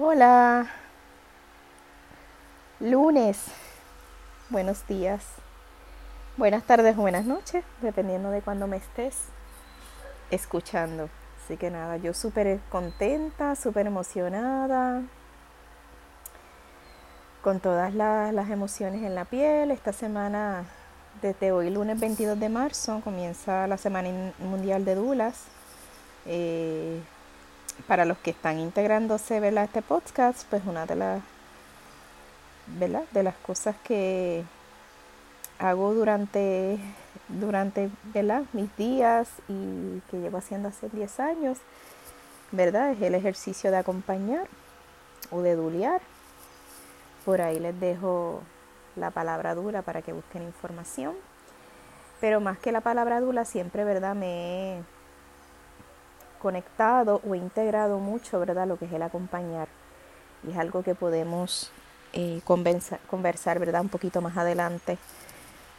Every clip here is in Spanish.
Hola. Lunes. Buenos días. Buenas tardes o buenas noches, dependiendo de cuando me estés escuchando. Así que nada, yo súper contenta, súper emocionada, con todas las emociones en la piel. Esta semana, desde hoy, lunes 22 de marzo, comienza la Semana Mundial de Dulas. Eh, para los que están integrándose a este podcast, pues una de las, de las cosas que hago durante, durante mis días y que llevo haciendo hace 10 años, ¿verdad? Es el ejercicio de acompañar o de duliar. Por ahí les dejo la palabra dura para que busquen información. Pero más que la palabra dura, siempre, ¿verdad? Me conectado o integrado mucho, ¿verdad? Lo que es el acompañar. Y es algo que podemos eh, conversar, ¿verdad? Un poquito más adelante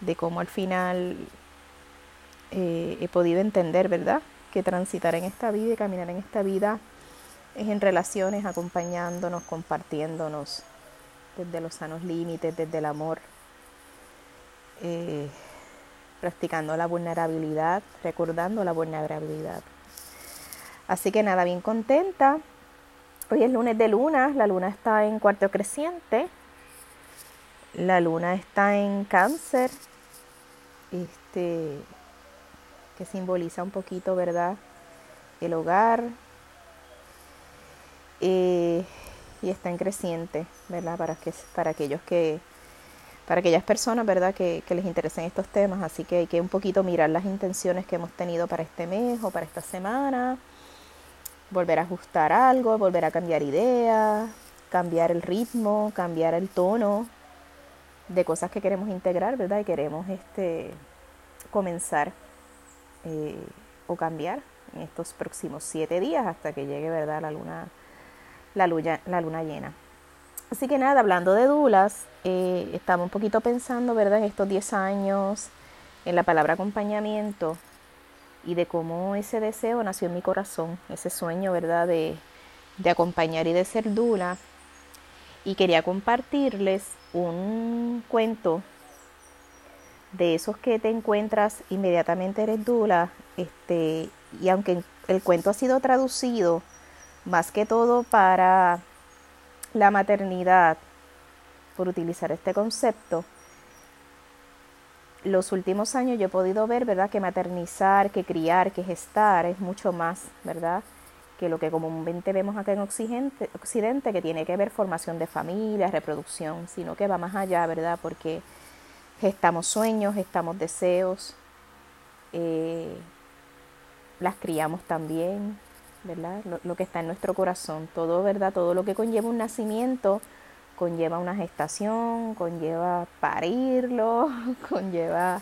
de cómo al final eh, he podido entender, ¿verdad? Que transitar en esta vida y caminar en esta vida es en relaciones, acompañándonos, compartiéndonos desde los sanos límites, desde el amor, eh, practicando la vulnerabilidad, recordando la vulnerabilidad. Así que nada, bien contenta. Hoy es lunes de luna, la luna está en cuarto creciente, la luna está en cáncer, este, que simboliza un poquito, ¿verdad? El hogar. Eh, y está en creciente, ¿verdad? Para, que, para aquellos que, para aquellas personas, ¿verdad? Que, que les interesen estos temas. Así que hay que un poquito mirar las intenciones que hemos tenido para este mes o para esta semana. Volver a ajustar algo, volver a cambiar ideas, cambiar el ritmo, cambiar el tono de cosas que queremos integrar, ¿verdad? Y queremos este, comenzar eh, o cambiar en estos próximos siete días hasta que llegue, ¿verdad? La luna, la luna, la luna llena. Así que nada, hablando de dulas, eh, estamos un poquito pensando, ¿verdad? En estos diez años, en la palabra acompañamiento y de cómo ese deseo nació en mi corazón, ese sueño, ¿verdad? De, de acompañar y de ser dula. Y quería compartirles un cuento de esos que te encuentras inmediatamente eres dula, este, y aunque el cuento ha sido traducido más que todo para la maternidad, por utilizar este concepto, los últimos años yo he podido ver, ¿verdad?, que maternizar, que criar, que gestar es mucho más, ¿verdad?, que lo que comúnmente vemos acá en Occidente, Occidente, que tiene que ver formación de familia, reproducción, sino que va más allá, ¿verdad?, porque gestamos sueños, gestamos deseos, eh, las criamos también, ¿verdad? Lo, que está en nuestro corazón, todo, ¿verdad? Todo lo que conlleva un nacimiento conlleva una gestación, conlleva parirlo, conlleva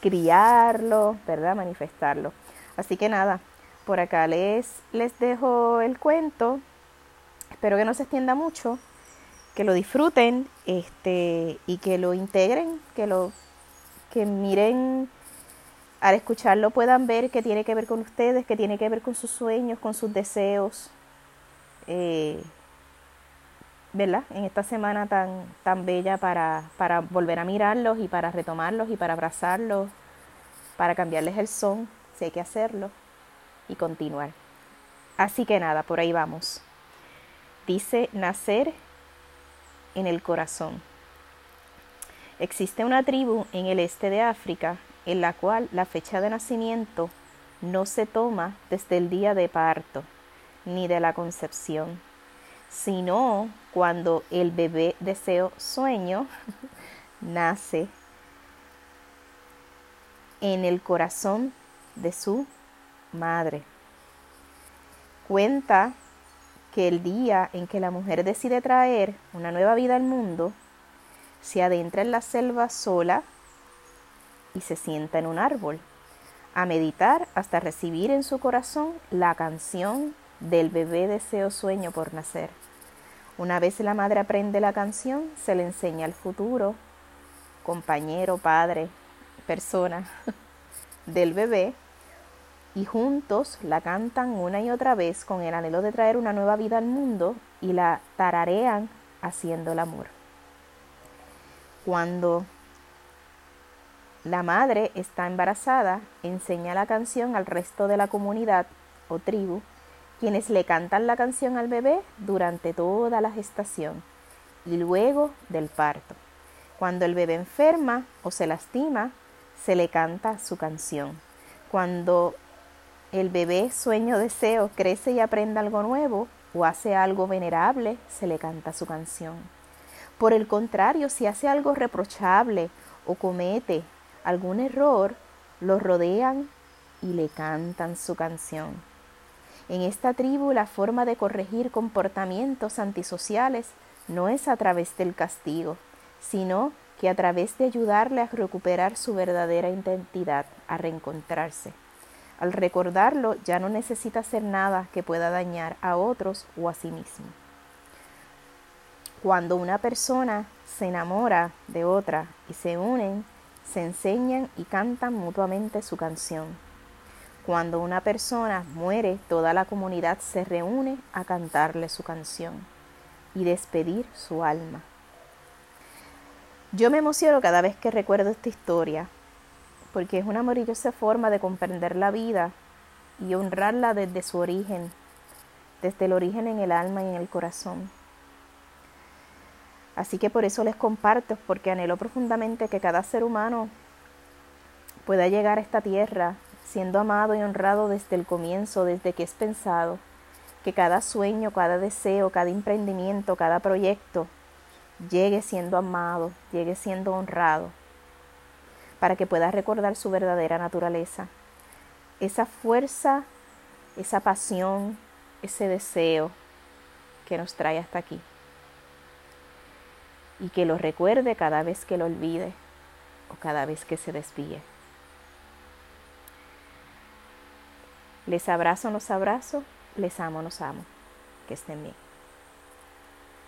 criarlo, ¿verdad? Manifestarlo. Así que nada, por acá les, les dejo el cuento. Espero que no se extienda mucho que lo disfruten este, y que lo integren, que lo que miren al escucharlo puedan ver que tiene que ver con ustedes, que tiene que ver con sus sueños, con sus deseos. Eh, ¿Verdad? En esta semana tan, tan bella para, para volver a mirarlos y para retomarlos y para abrazarlos, para cambiarles el son, si hay que hacerlo, y continuar. Así que nada, por ahí vamos. Dice nacer en el corazón. Existe una tribu en el este de África en la cual la fecha de nacimiento no se toma desde el día de parto ni de la concepción, sino cuando el bebé deseo sueño nace en el corazón de su madre. Cuenta que el día en que la mujer decide traer una nueva vida al mundo, se adentra en la selva sola y se sienta en un árbol a meditar hasta recibir en su corazón la canción del bebé deseo sueño por nacer. Una vez la madre aprende la canción, se le enseña el futuro, compañero, padre, persona del bebé, y juntos la cantan una y otra vez con el anhelo de traer una nueva vida al mundo y la tararean haciendo el amor. Cuando la madre está embarazada, enseña la canción al resto de la comunidad o tribu, quienes le cantan la canción al bebé durante toda la gestación y luego del parto. Cuando el bebé enferma o se lastima, se le canta su canción. Cuando el bebé sueño deseo crece y aprende algo nuevo o hace algo venerable, se le canta su canción. Por el contrario, si hace algo reprochable o comete algún error, lo rodean y le cantan su canción. En esta tribu la forma de corregir comportamientos antisociales no es a través del castigo, sino que a través de ayudarle a recuperar su verdadera identidad, a reencontrarse. Al recordarlo ya no necesita hacer nada que pueda dañar a otros o a sí mismo. Cuando una persona se enamora de otra y se unen, se enseñan y cantan mutuamente su canción. Cuando una persona muere, toda la comunidad se reúne a cantarle su canción y despedir su alma. Yo me emociono cada vez que recuerdo esta historia, porque es una maravillosa forma de comprender la vida y honrarla desde su origen, desde el origen en el alma y en el corazón. Así que por eso les comparto, porque anhelo profundamente que cada ser humano pueda llegar a esta tierra siendo amado y honrado desde el comienzo, desde que es pensado, que cada sueño, cada deseo, cada emprendimiento, cada proyecto llegue siendo amado, llegue siendo honrado para que pueda recordar su verdadera naturaleza. Esa fuerza, esa pasión, ese deseo que nos trae hasta aquí. Y que lo recuerde cada vez que lo olvide o cada vez que se desvíe. Les abrazo, los abrazo, les amo, los amo. Que estén bien.